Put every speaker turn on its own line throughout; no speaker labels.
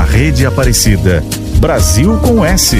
na Rede Aparecida. Brasil com S.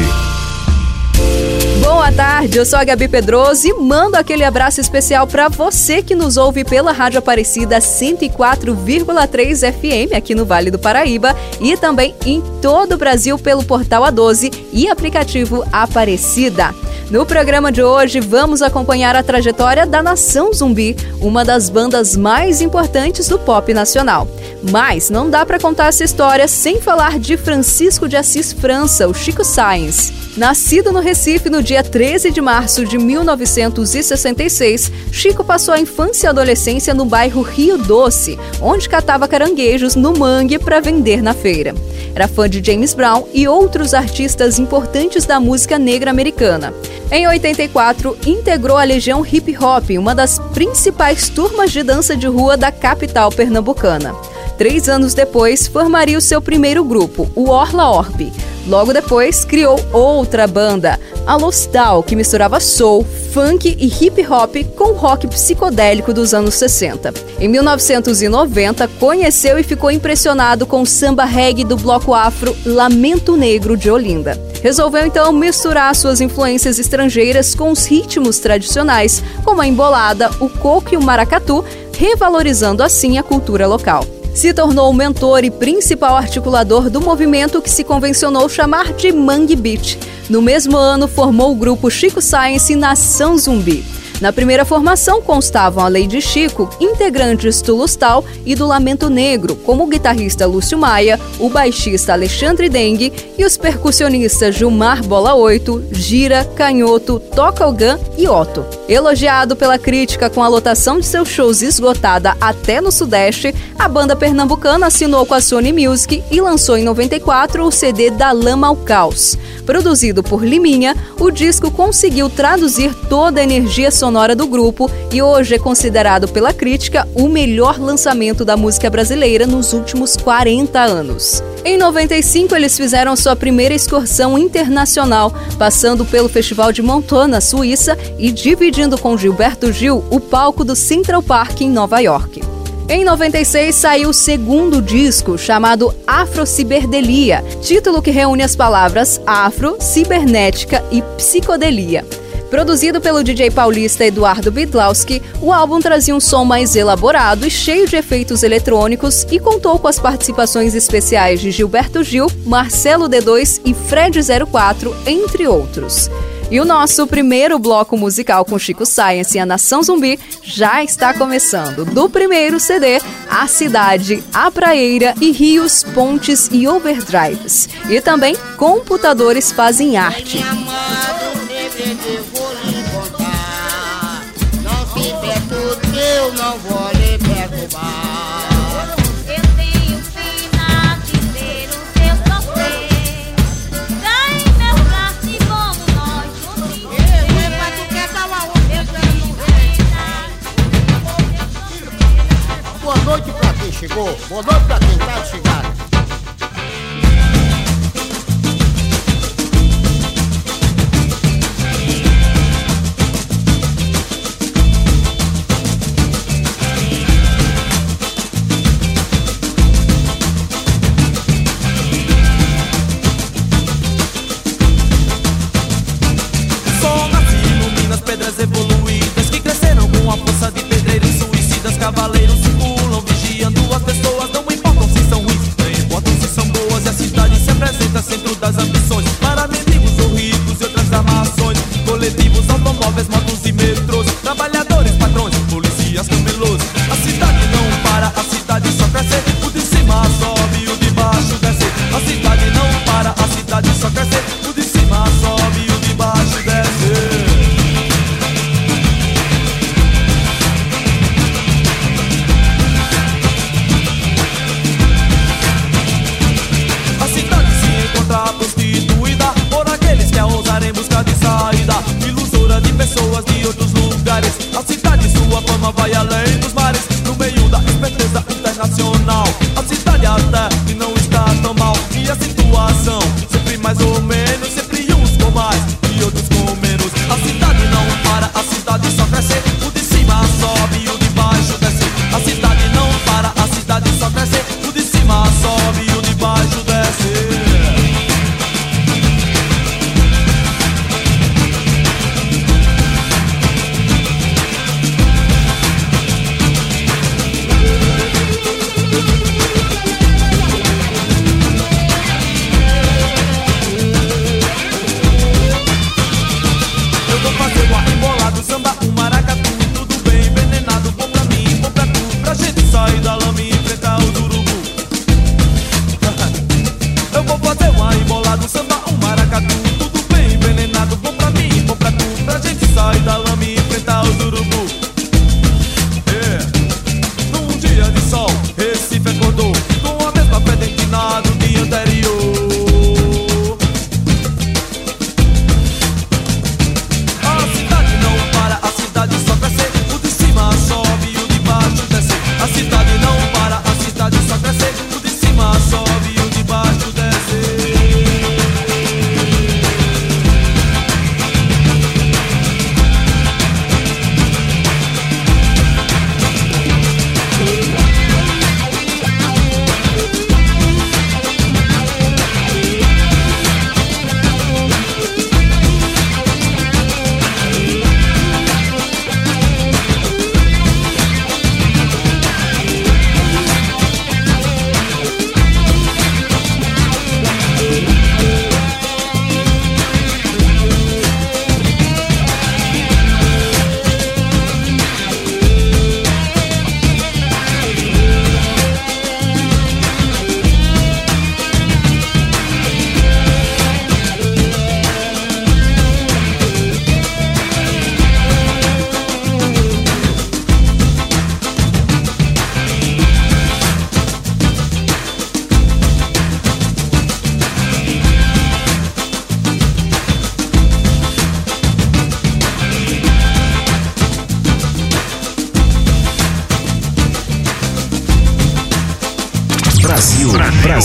Boa tarde, eu sou a Gabi Pedroso e mando aquele abraço especial para você que nos ouve pela Rádio Aparecida 104,3 FM aqui no Vale do Paraíba e também em todo o Brasil pelo portal A12 e aplicativo Aparecida. No programa de hoje, vamos acompanhar a trajetória da Nação Zumbi, uma das bandas mais importantes do pop nacional. Mas não dá para contar essa história sem falar de Francisco de Assis França, o Chico Science. Nascido no Recife no dia 13 de março de 1966, Chico passou a infância e adolescência no bairro Rio Doce, onde catava caranguejos no mangue para vender na feira. Era fã de James Brown e outros artistas importantes da música negra americana. Em 84, integrou a Legião Hip Hop, uma das principais turmas de dança de rua da capital pernambucana. Três anos depois, formaria o seu primeiro grupo, o Orla Orb. Logo depois, criou outra banda, a Lostal, que misturava soul, funk e hip hop com rock psicodélico dos anos 60. Em 1990, conheceu e ficou impressionado com o samba reggae do bloco afro Lamento Negro de Olinda. Resolveu então misturar suas influências estrangeiras com os ritmos tradicionais, como a embolada, o coco e o maracatu, revalorizando assim a cultura local se tornou o mentor e principal articulador do movimento que se convencionou chamar de Mangue Beat. No mesmo ano, formou o grupo Chico Science Nação Zumbi. Na primeira formação constavam a Lady Chico, integrantes do Lustal e do Lamento Negro, como o guitarrista Lúcio Maia, o baixista Alexandre Dengue e os percussionistas Gilmar Bola 8, Gira, Canhoto, Toca o Gun e Otto. Elogiado pela crítica com a lotação de seus shows esgotada até no Sudeste, a banda pernambucana assinou com a Sony Music e lançou em 94 o CD Da Lama ao Caos. Produzido por Liminha, o disco conseguiu traduzir toda a energia sonora do grupo e hoje é considerado pela crítica o melhor lançamento da música brasileira nos últimos 40 anos. Em 95, eles fizeram sua primeira excursão internacional, passando pelo Festival de Montreux, na Suíça, e dividindo com Gilberto Gil o palco do Central Park em Nova York. Em 96 saiu o segundo disco, chamado Afrociberdelia, título que reúne as palavras afro, cibernética e psicodelia. Produzido pelo DJ paulista Eduardo Bidlowski, o álbum trazia um som mais elaborado e cheio de efeitos eletrônicos e contou com as participações especiais de Gilberto Gil, Marcelo D2 e Fred 04, entre outros. E o nosso primeiro bloco musical com Chico Science e a Nação Zumbi já está começando. Do primeiro CD, A Cidade, A Praeira e Rios, Pontes e Overdrives. E também Computadores Fazem Arte.
Eu não vou lhe perturbar.
Eu tenho pena de ver o seu sofrer. Cai em meu braço e vamos nós juntos.
Ei, mas tu quer dar uma outra?
Eu tenho pena de ver o seu sofrer.
Boa noite pra quem chegou, boa noite pra quem tá de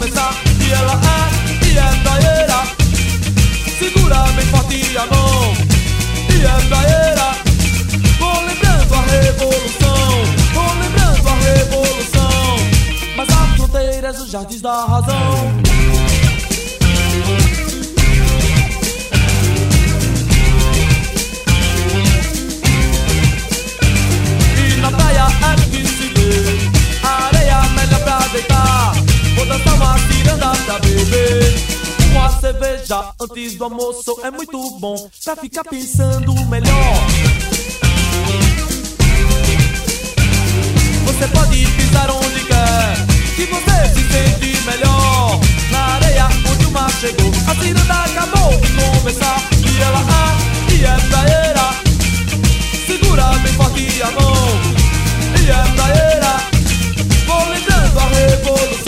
E
ela é, e é praeira. Segura bem forte a mão. E é praeira. Vou lembrando a revolução. Vou lembrando a revolução. Mas há fronteiras, os jardins da razão. andar pra beber. Uma cerveja antes do almoço é muito bom pra ficar pensando melhor. Você pode pisar onde quer, que você se sente melhor. Na areia onde o mar chegou, a ciranda acabou de começar. E ela, ah, e é praeira. Segura bem forte a mão, e é praeira. Vou lembrando a revolução.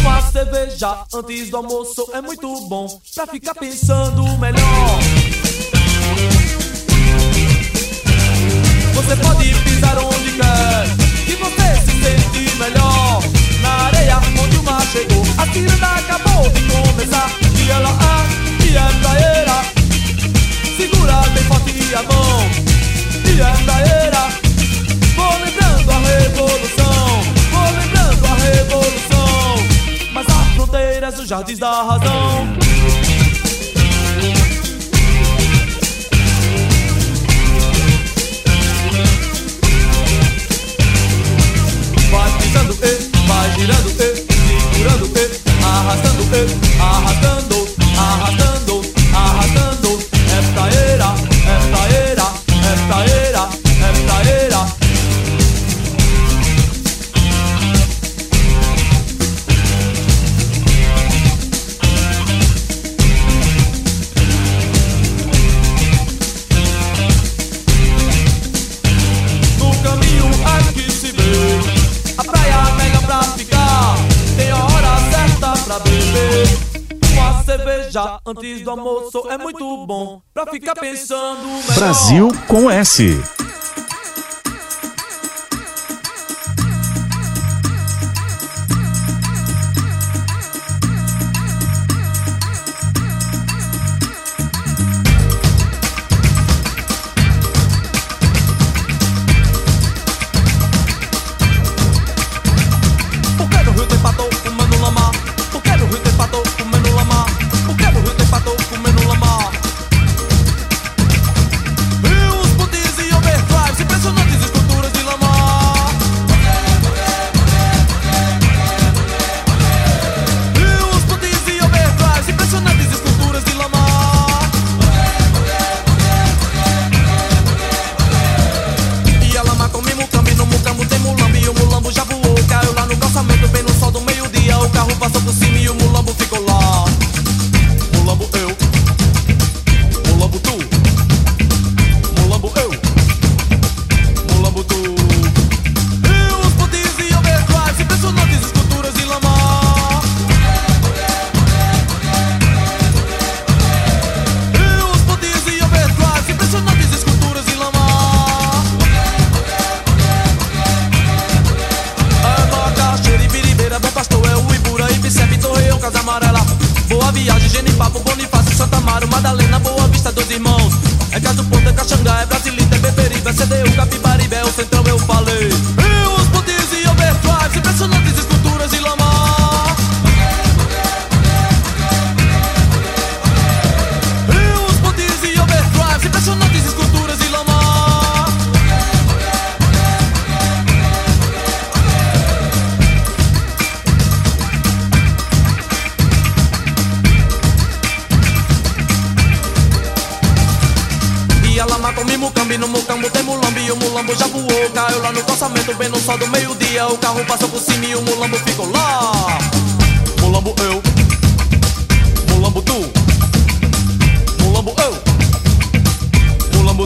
Uma cerveja antes do almoço é muito bom pra ficar pensando melhor. Você pode pisar onde quer, que você
dos jardins
Brasil com S.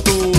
eu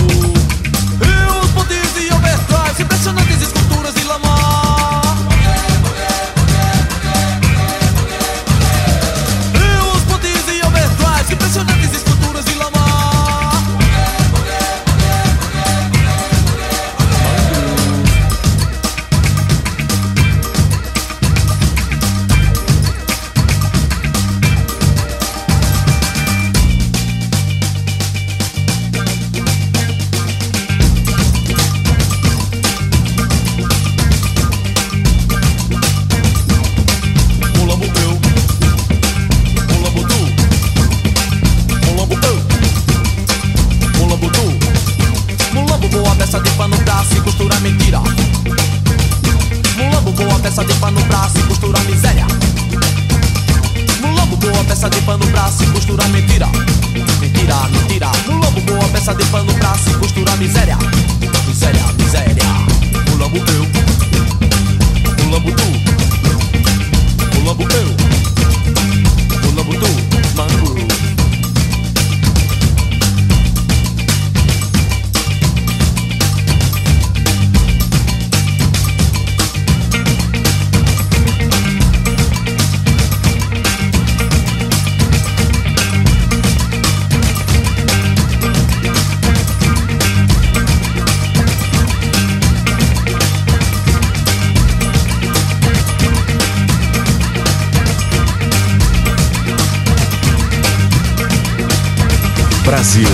Brasil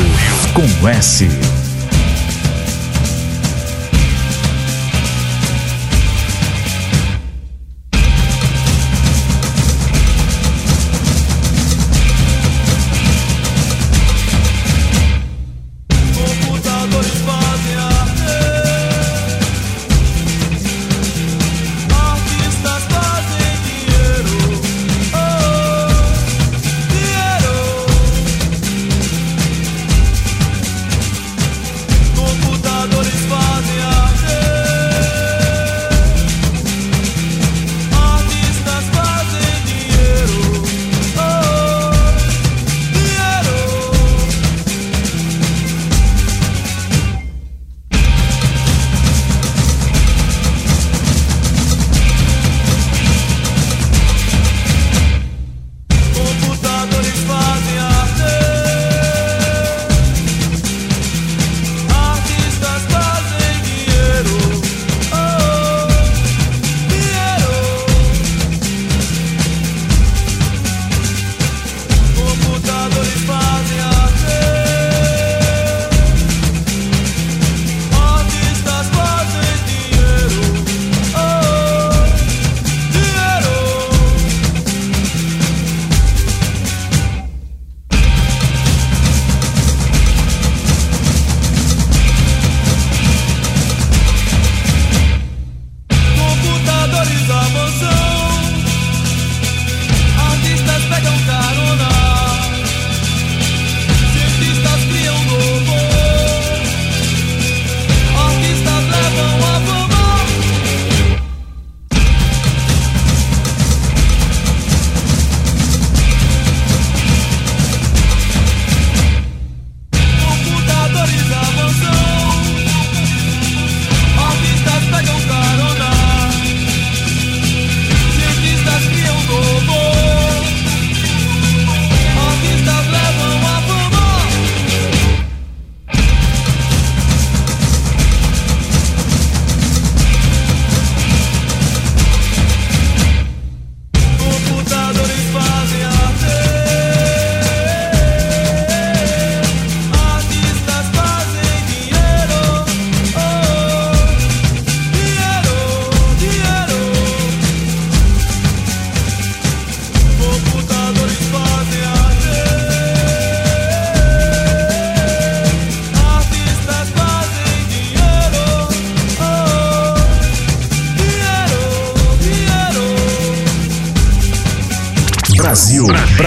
com S.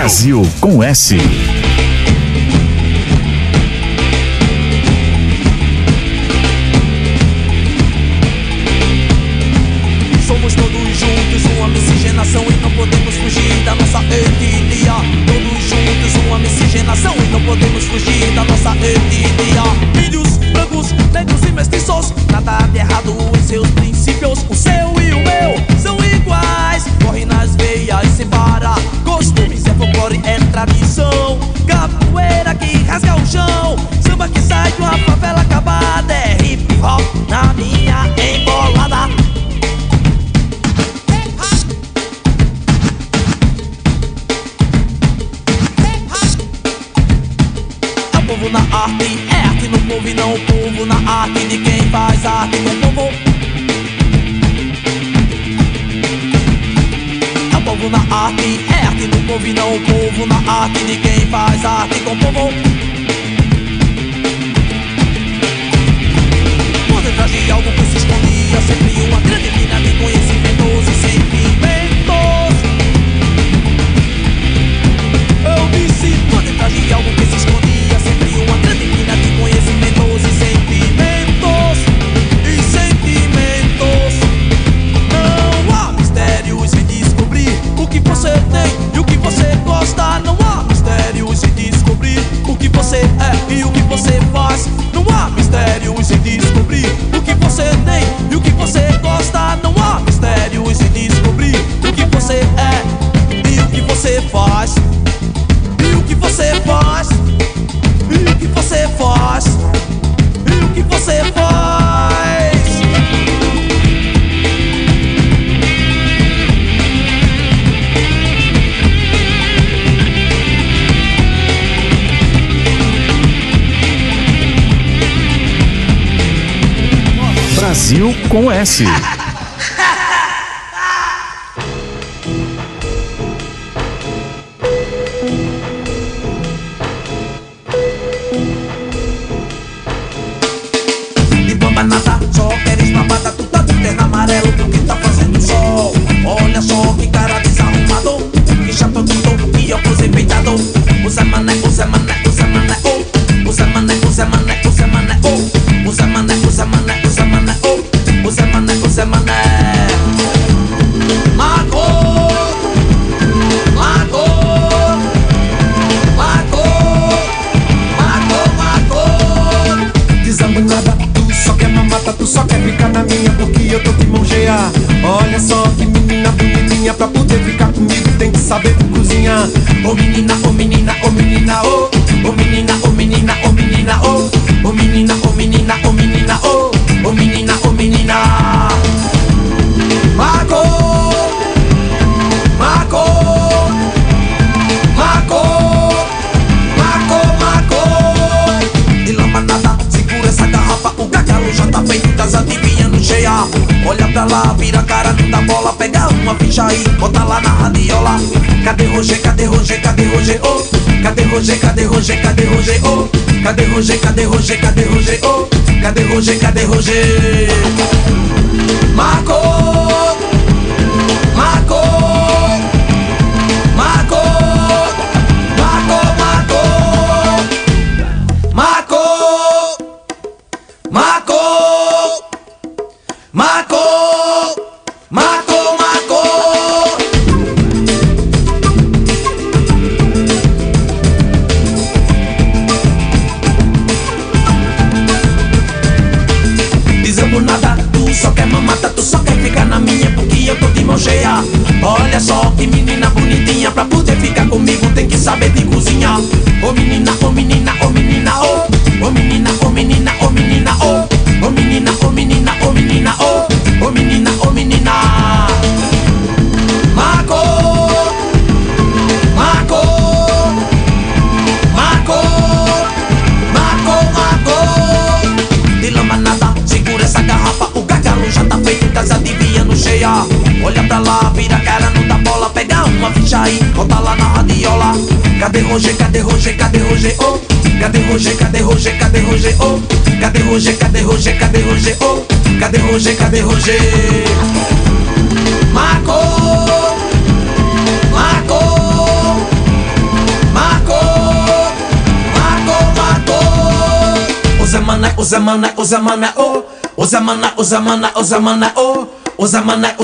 Brasil com S.
não o povo na arte Ninguém faz arte com povo. conhece? Usa é mané, usa é mané, usa é mané, oh. usa mané, usa mané. menino Roger, cadê Roger, cadê Roger, oh? Cadê Roger, cadê Roger, cadê Roger, oh? Cadê Roger, cadê Roger? Marco! Marco! G. Marcou, marcou, marcou, marcou, marcou. O Zamana, o o Zamana, o. O o Zamana, o Zamana, o. O o o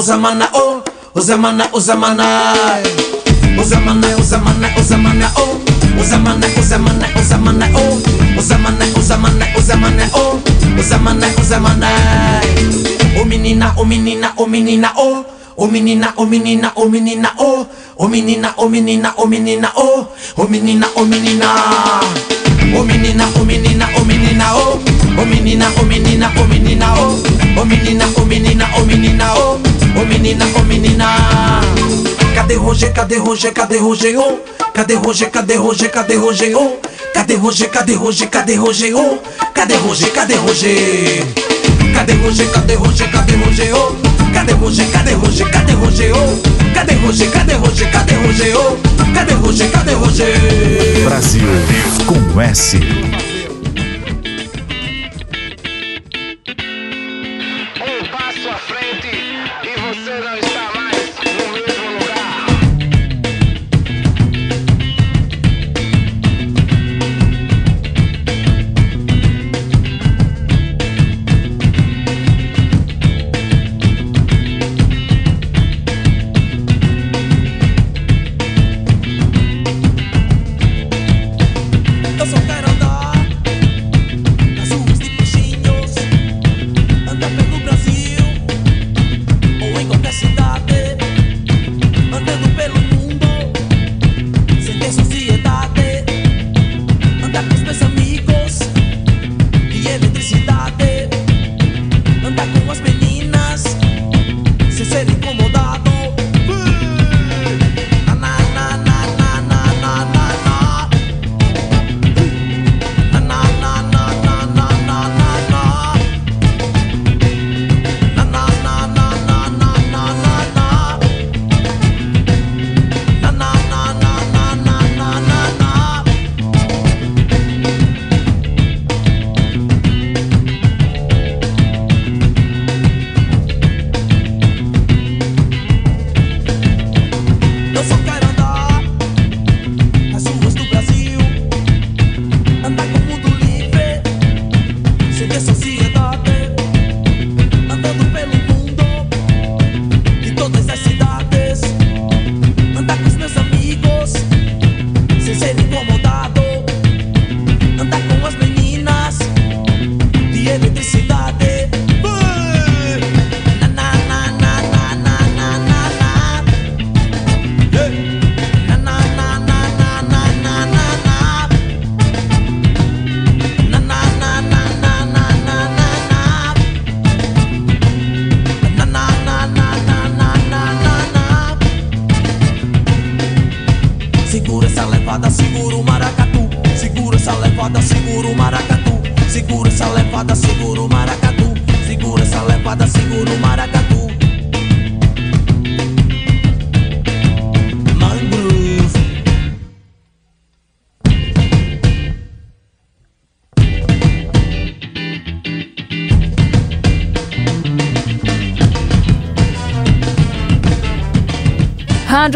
Zamana, o. O o O Zamana, o Zamana, o Zamana, o. menina, o menina, o. Menina, o O menina, o. Menina, o menina, o. O menina, o menina, o menina, o. O menina, o menina O. Menina, o menina, o. Menina, o O menina, o menina, o menina, o O menina, o menina, O menina, o Ô menina, ô menina Cadê Roger, cadê Roger, cadê Roger, ô Cadê Roger, cadê Roger, cadê Roger, ô Cadê Roger, cadê Roger, cadê Roger, ô Cadê Roger, cadê Roger? Cadê Roger, cadê Roger, cadê Roger, oh? Cadê Roger, cadê Roger, cadê Roger, oh? Cadê Roger, cadê Roger, cadê Roger, oh? Cadê Roger, cadê Roger?
Brasil com S.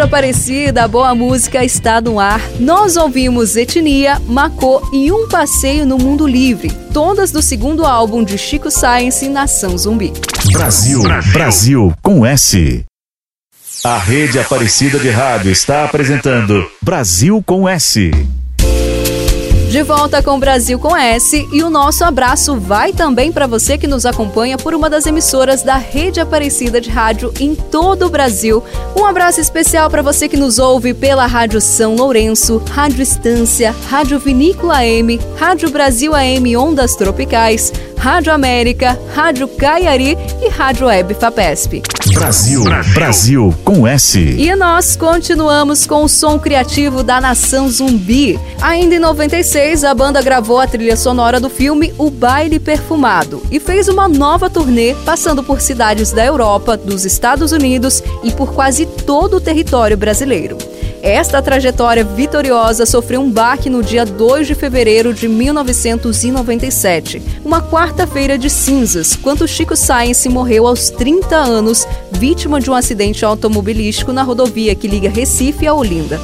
Aparecida, a boa música está no ar. Nós ouvimos Etnia, Macô e Um Passeio no Mundo Livre, todas do segundo álbum de Chico Science, Nação Zumbi.
Brasil, Brasil com S. A rede Aparecida de Rádio está apresentando Brasil com S.
De volta com o Brasil com S e o nosso abraço vai também para você que nos acompanha por uma das emissoras da Rede Aparecida de Rádio em todo o Brasil. Um abraço especial para você que nos ouve pela Rádio São Lourenço, Rádio Estância, Rádio Vinícola AM, Rádio Brasil AM Ondas Tropicais, Rádio América, Rádio Caiari e Rádio Web Fapesp.
Brasil, Brasil com S.
E nós continuamos com o som criativo da Nação Zumbi. Ainda em 96, a banda gravou a trilha sonora do filme O Baile Perfumado e fez uma nova turnê passando por cidades da Europa, dos Estados Unidos e por quase todo o território brasileiro. Esta trajetória vitoriosa sofreu um baque no dia 2 de fevereiro de 1997, uma quarta-feira de cinzas, quando Chico Science morreu aos 30 anos, vítima de um acidente automobilístico na rodovia que liga Recife a Olinda.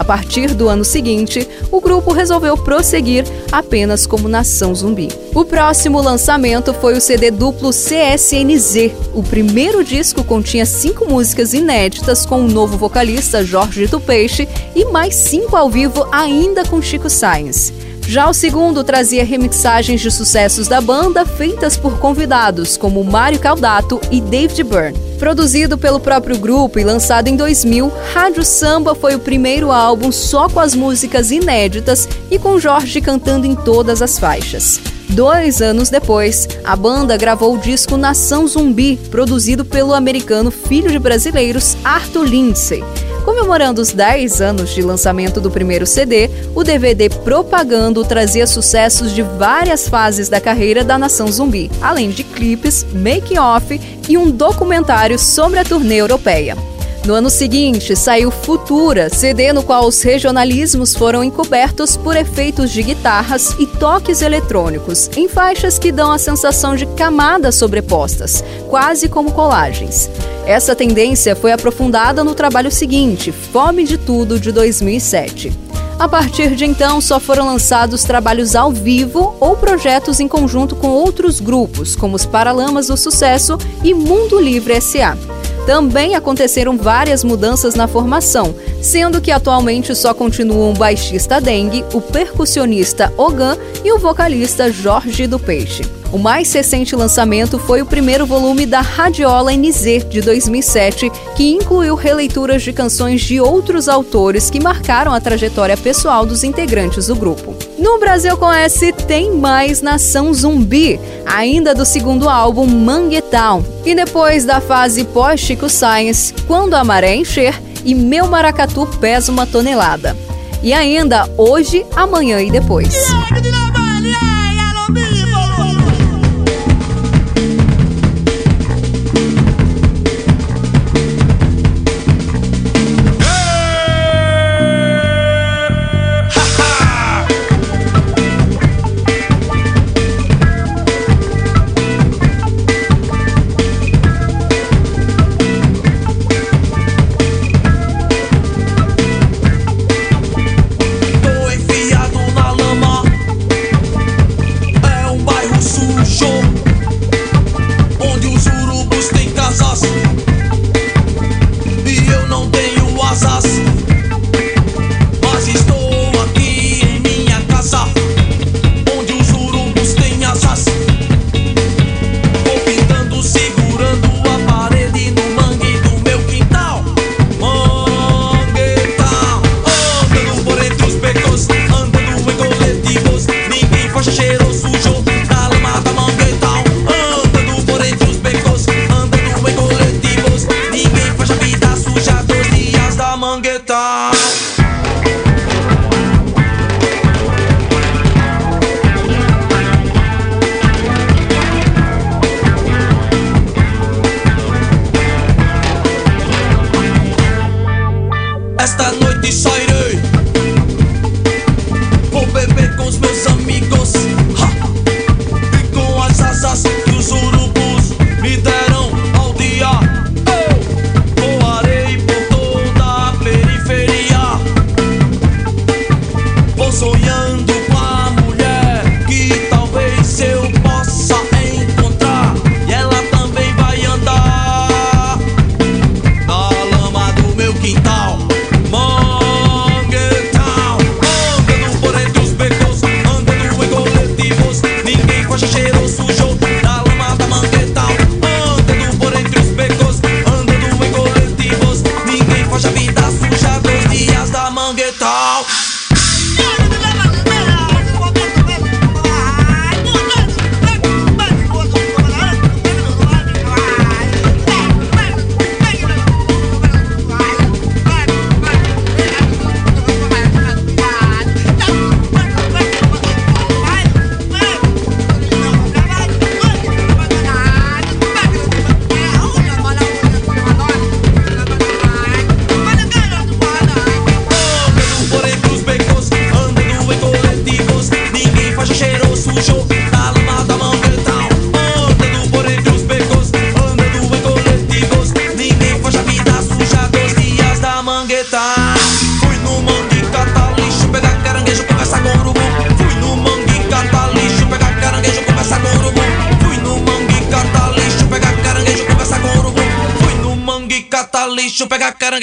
A partir do ano seguinte, o grupo resolveu prosseguir apenas como Nação Zumbi. O próximo lançamento foi o CD duplo CSNZ. O primeiro disco continha cinco músicas inéditas com o novo vocalista Jorge do Peixe e mais cinco ao vivo ainda com Chico Science. Já o segundo trazia remixagens de sucessos da banda feitas por convidados como Mário Caldato e David Byrne. Produzido pelo próprio grupo e lançado em 2000, Rádio Samba foi o primeiro álbum só com as músicas inéditas e com Jorge cantando em todas as faixas. Dois anos depois, a banda gravou o disco Nação Zumbi, produzido pelo americano filho de brasileiros Arthur Lindsay. Comemorando os 10 anos de lançamento do primeiro CD, o DVD Propagando trazia sucessos de várias fases da carreira da Nação Zumbi, além de clipes, making-off e um documentário sobre a turnê europeia. No ano seguinte, saiu Futura, CD no qual os regionalismos foram encobertos por efeitos de guitarras e toques eletrônicos, em faixas que dão a sensação de camadas sobrepostas, quase como colagens. Essa tendência foi aprofundada no trabalho seguinte, Fome de Tudo, de 2007. A partir de então, só foram lançados trabalhos ao vivo ou projetos em conjunto com outros grupos, como os Paralamas do Sucesso e Mundo Livre SA. Também aconteceram várias mudanças na formação, sendo que atualmente só continuam o baixista Dengue, o percussionista Ogan e o vocalista Jorge do Peixe. O mais recente lançamento foi o primeiro volume da Radiola NZ de 2007, que incluiu releituras de canções de outros autores que marcaram a trajetória pessoal dos integrantes do grupo. No Brasil com S tem mais Nação Zumbi, ainda do segundo álbum Manguetown. E depois da fase pós-Chico Science, Quando a Maré Encher e Meu Maracatu Pesa uma Tonelada. E ainda Hoje, Amanhã e Depois.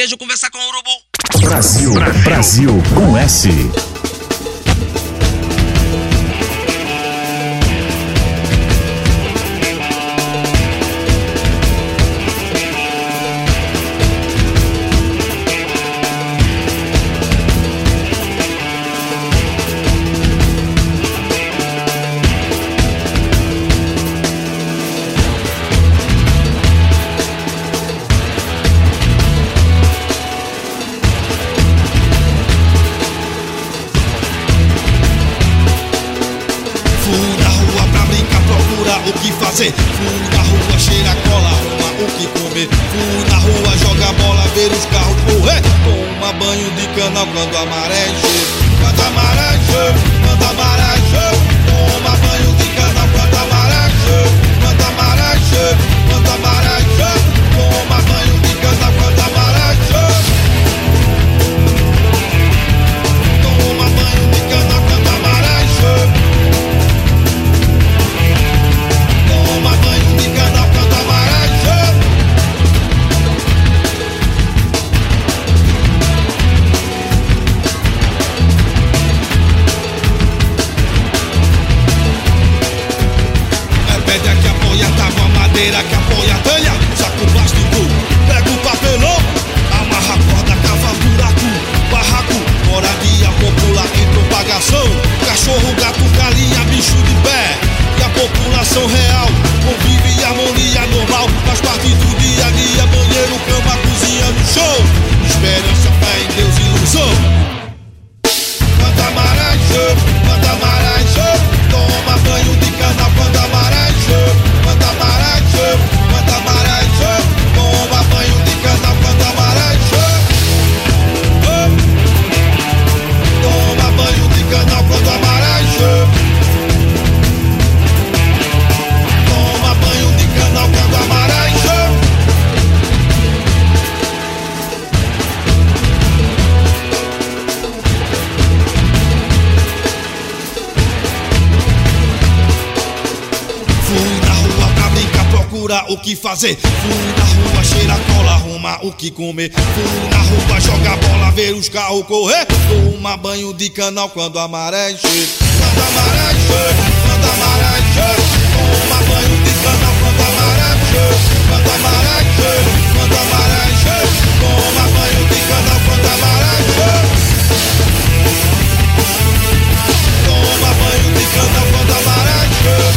Caranguejo, conversar com o urubu.
Brasil, Brasil com S.
Fui na rua pra brincar, procurar o que fazer. Fui na rua cheirar cola, arrumar o que comer. Fui na rua jogar bola, ver os carros correr. Tomar banho de canal quando a maré. Quando a maré quando a maré. Toma banho de canal quando a maré. Quando a maré encher, quando a maré. Toma banho de canal quando a. procurar o que fazer. Fui na rua cheirar cola, arrumar o que comer. Fui na rua jogar bola, ver os carros correr. Tomar banho de canal quando a maré. Quando a maré quando a maré. Toma banho de canal quando a maré. Quando a maré quando a maré. Toma banho de canal quando a maré. Toma banho de canal quando a maré.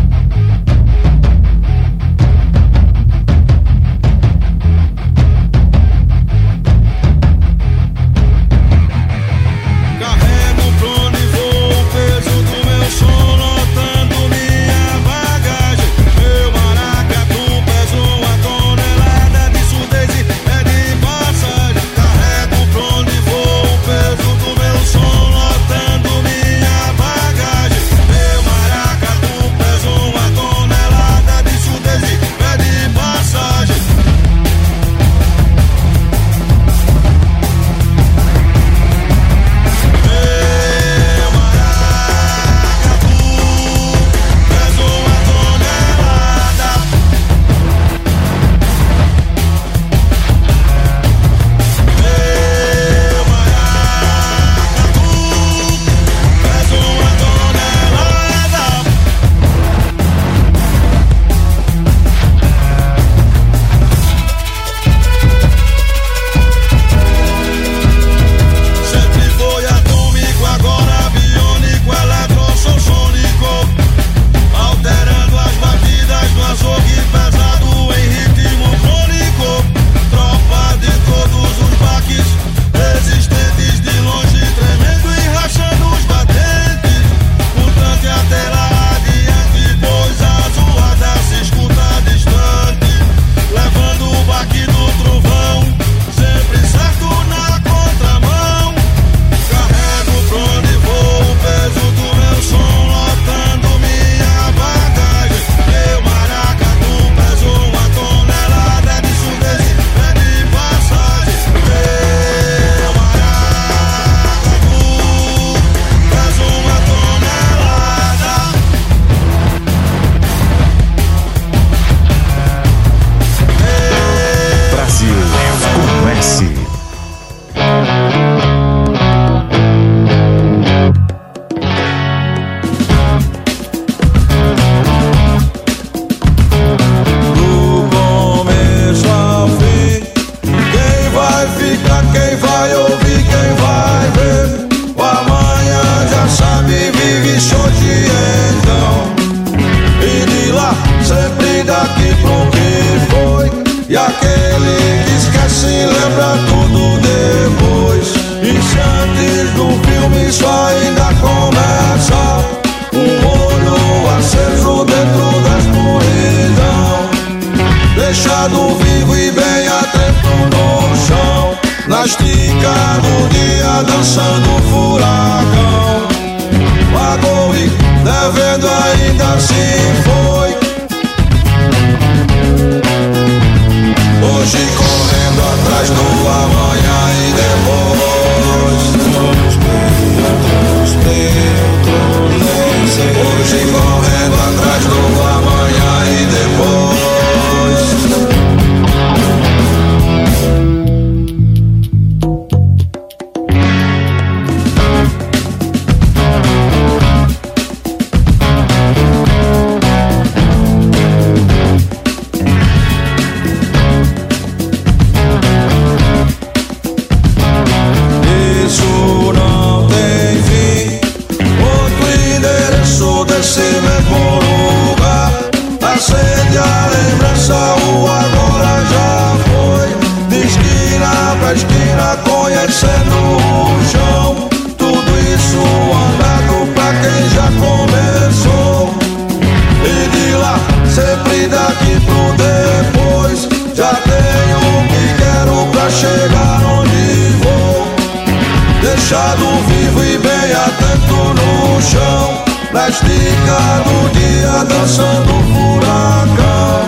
Deixado vivo e bem atento no chão. Na estica do dia dançando furacão.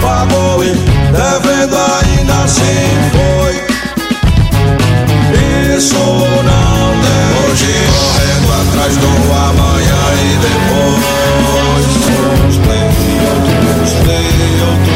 Pagou e devendo ainda assim foi. Isso não tem Hoje correndo atrás do amanhã e depois.
Uns play, outros play, outros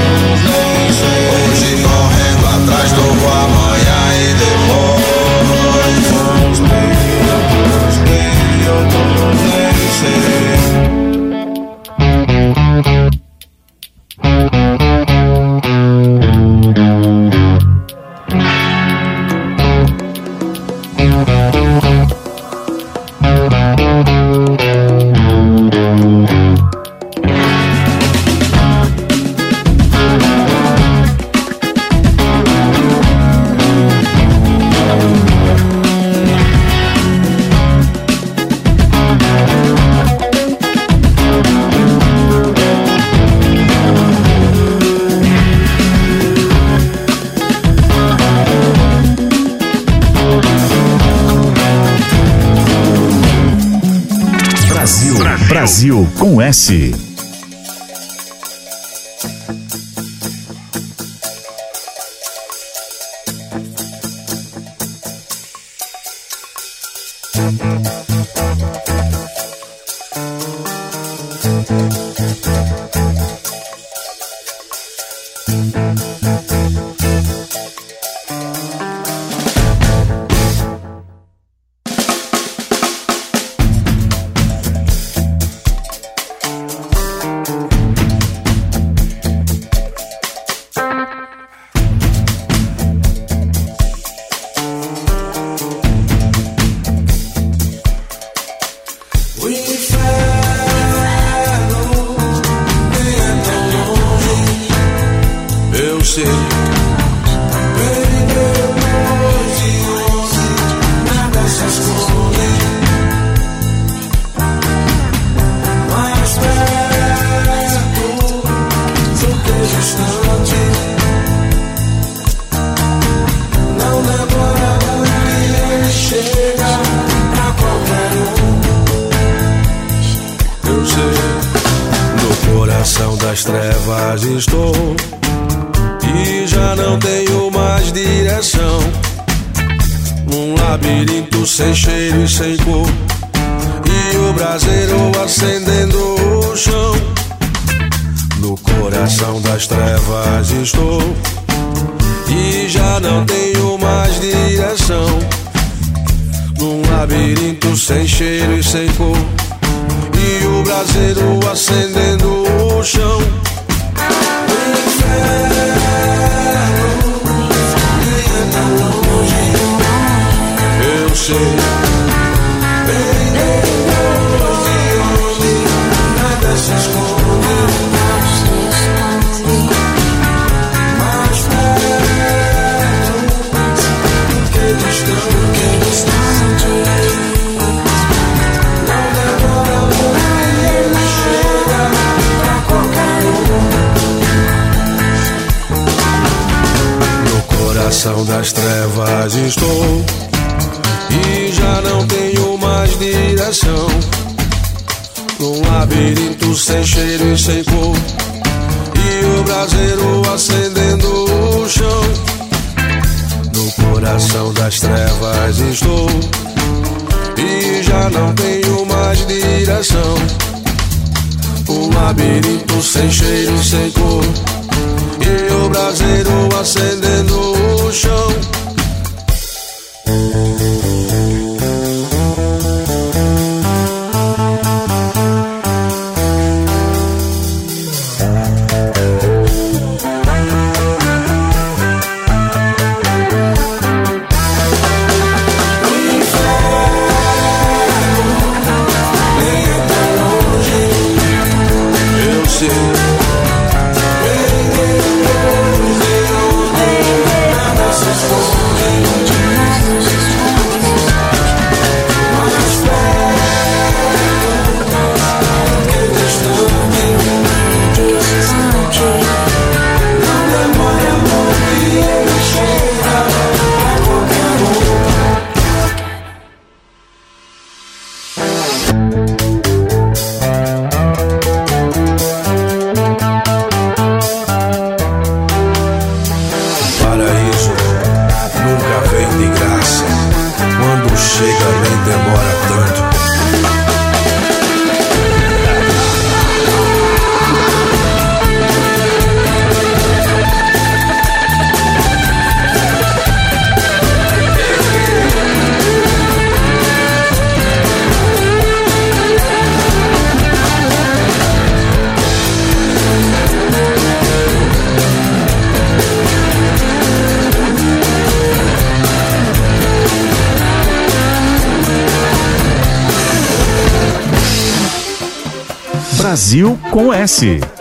acontece. cheiro e sem cor. E o braseiro acendendo o chão. No coração das trevas estou. E já não tenho mais direção. Um labirinto sem cheiro e sem cor. E o braseiro acendendo o chão.
Brasil com S.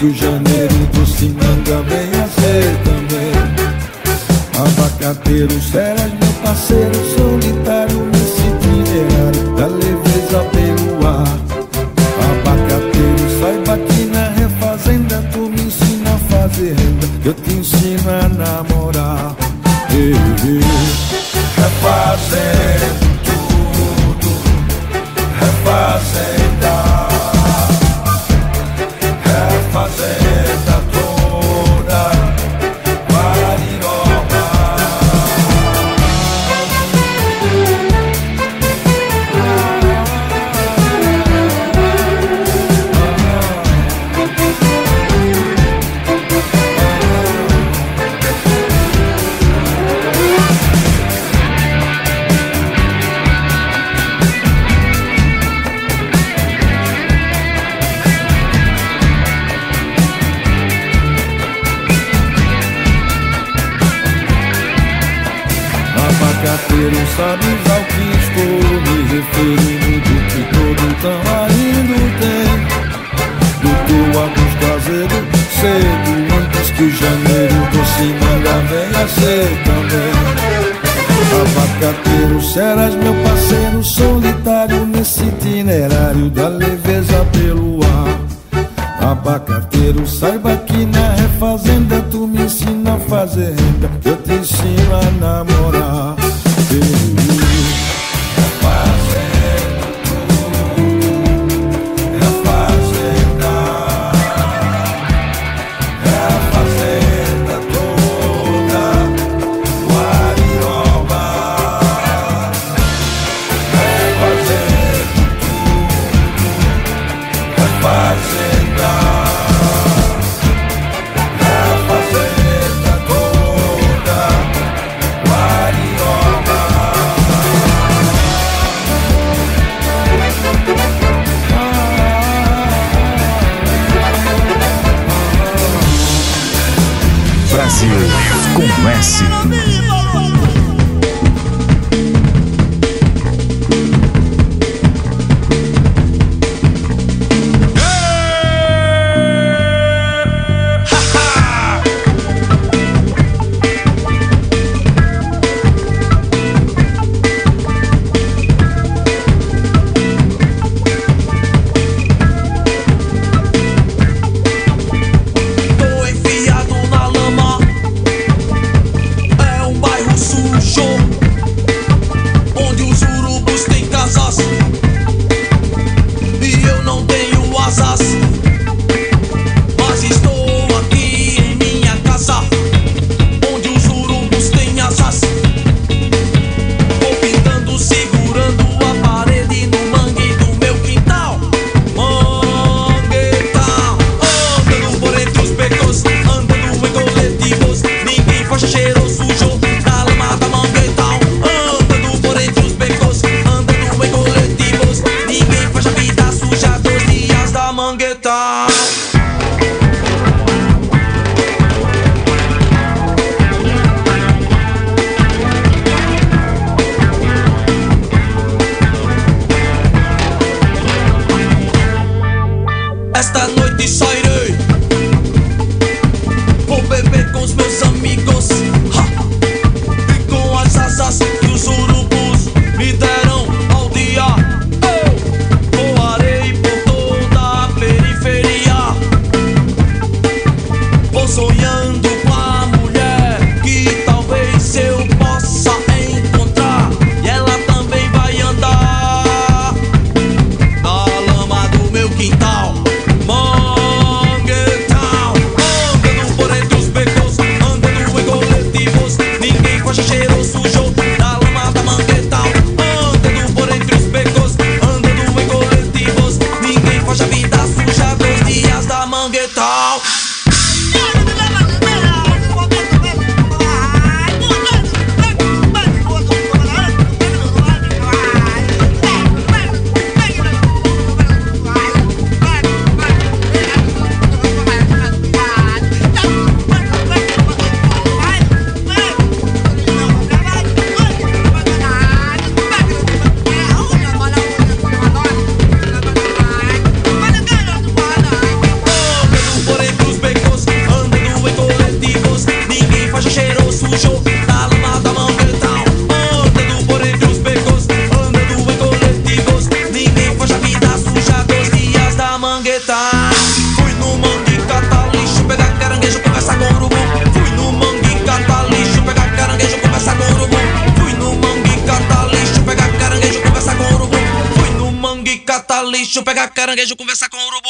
Que o Janeiro do Sinanga a ser também. Abacateiro, serás meu parceiro,
sou Sarbat caranguejo, conversar com urubu.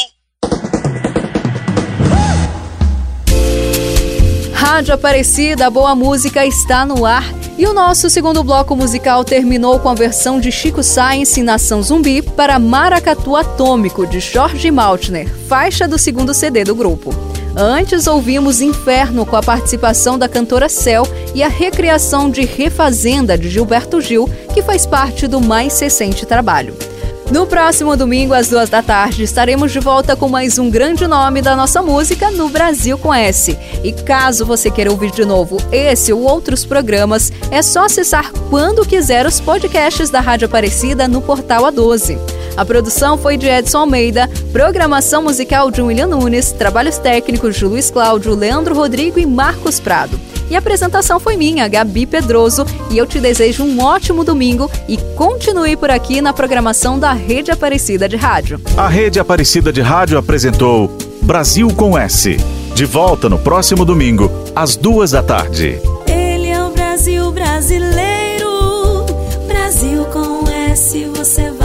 Rádio Aparecida, boa música está no ar. E o nosso segundo bloco musical terminou com a versão de Chico Science Nação Zumbi para Maracatu Atômico, de Jorge Maltner, faixa do segundo CD do grupo. Antes ouvimos Inferno com a participação da cantora Cel e a recriação de Refazenda de Gilberto Gil, que faz parte do mais recente trabalho. No próximo domingo, às duas da tarde, estaremos de volta com mais um grande nome da nossa música no Brasil com S. E caso você queira ouvir de novo esse ou outros programas, é só acessar quando quiser os podcasts da Rádio Aparecida no portal A12. A produção foi de Edson Almeida, programação musical de William Nunes, trabalhos técnicos de Luiz Cláudio, Leandro Rodrigo e Marcos Prado. E a apresentação foi minha, Gabi Pedroso, e eu te desejo um ótimo domingo e continue por aqui na programação da Rede Aparecida de Rádio.
A Rede Aparecida de Rádio apresentou Brasil com S. De volta no próximo domingo, às duas da tarde.
Ele é o Brasil brasileiro. Brasil com S você vai.